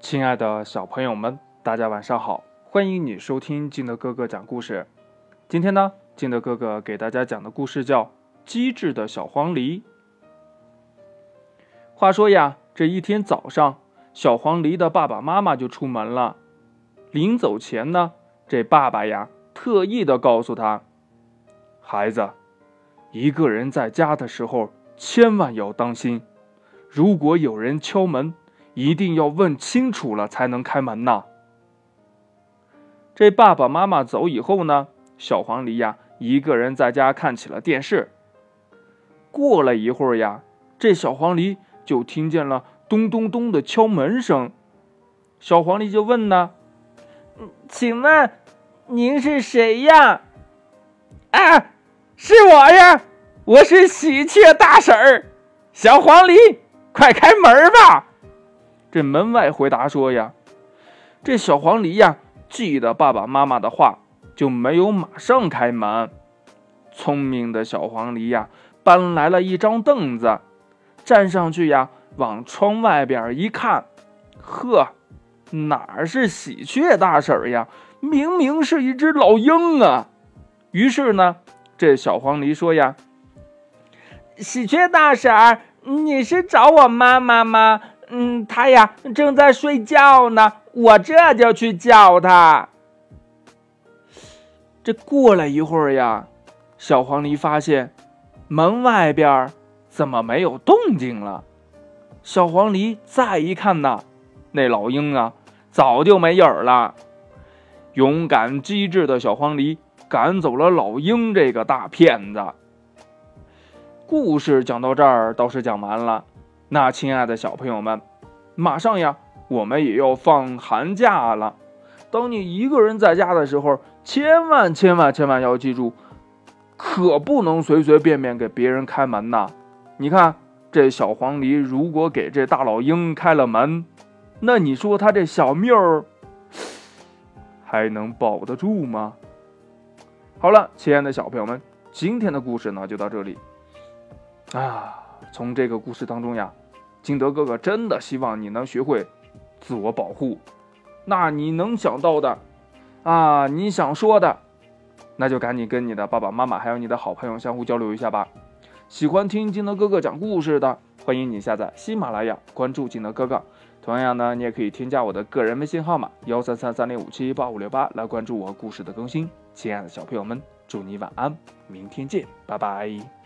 亲爱的小朋友们，大家晚上好！欢迎你收听金德哥哥讲故事。今天呢，金德哥哥给大家讲的故事叫《机智的小黄鹂》。话说呀，这一天早上，小黄鹂的爸爸妈妈就出门了。临走前呢，这爸爸呀，特意的告诉他：“孩子，一个人在家的时候，千万要当心，如果有人敲门。”一定要问清楚了才能开门呐。这爸爸妈妈走以后呢，小黄鹂呀一个人在家看起了电视。过了一会儿呀，这小黄鹂就听见了咚咚咚的敲门声。小黄鹂就问呢：“请问您是谁呀？”“啊，是我呀，我是喜鹊大婶儿。”小黄鹂，快开门吧。这门外回答说：“呀，这小黄鹂呀，记得爸爸妈妈的话，就没有马上开门。聪明的小黄鹂呀，搬来了一张凳子，站上去呀，往窗外边一看，呵，哪是喜鹊大婶呀？明明是一只老鹰啊！于是呢，这小黄鹂说：呀，喜鹊大婶，你是找我妈妈吗？”嗯，他呀正在睡觉呢，我这就去叫他。这过了一会儿呀，小黄鹂发现门外边怎么没有动静了？小黄鹂再一看呐，那老鹰啊早就没影儿了。勇敢机智的小黄鹂赶走了老鹰这个大骗子。故事讲到这儿倒是讲完了。那亲爱的小朋友们，马上呀，我们也要放寒假了。当你一个人在家的时候，千万千万千万要记住，可不能随随便便给别人开门呐！你看这小黄鹂，如果给这大老鹰开了门，那你说他这小命儿还能保得住吗？好了，亲爱的小朋友们，今天的故事呢就到这里啊。从这个故事当中呀，金德哥哥真的希望你能学会自我保护。那你能想到的啊，你想说的，那就赶紧跟你的爸爸妈妈还有你的好朋友相互交流一下吧。喜欢听金德哥哥讲故事的，欢迎你下载喜马拉雅，关注金德哥哥。同样呢，你也可以添加我的个人微信号码幺三三三零五七八五六八来关注我故事的更新。亲爱的小朋友们，祝你晚安，明天见，拜拜。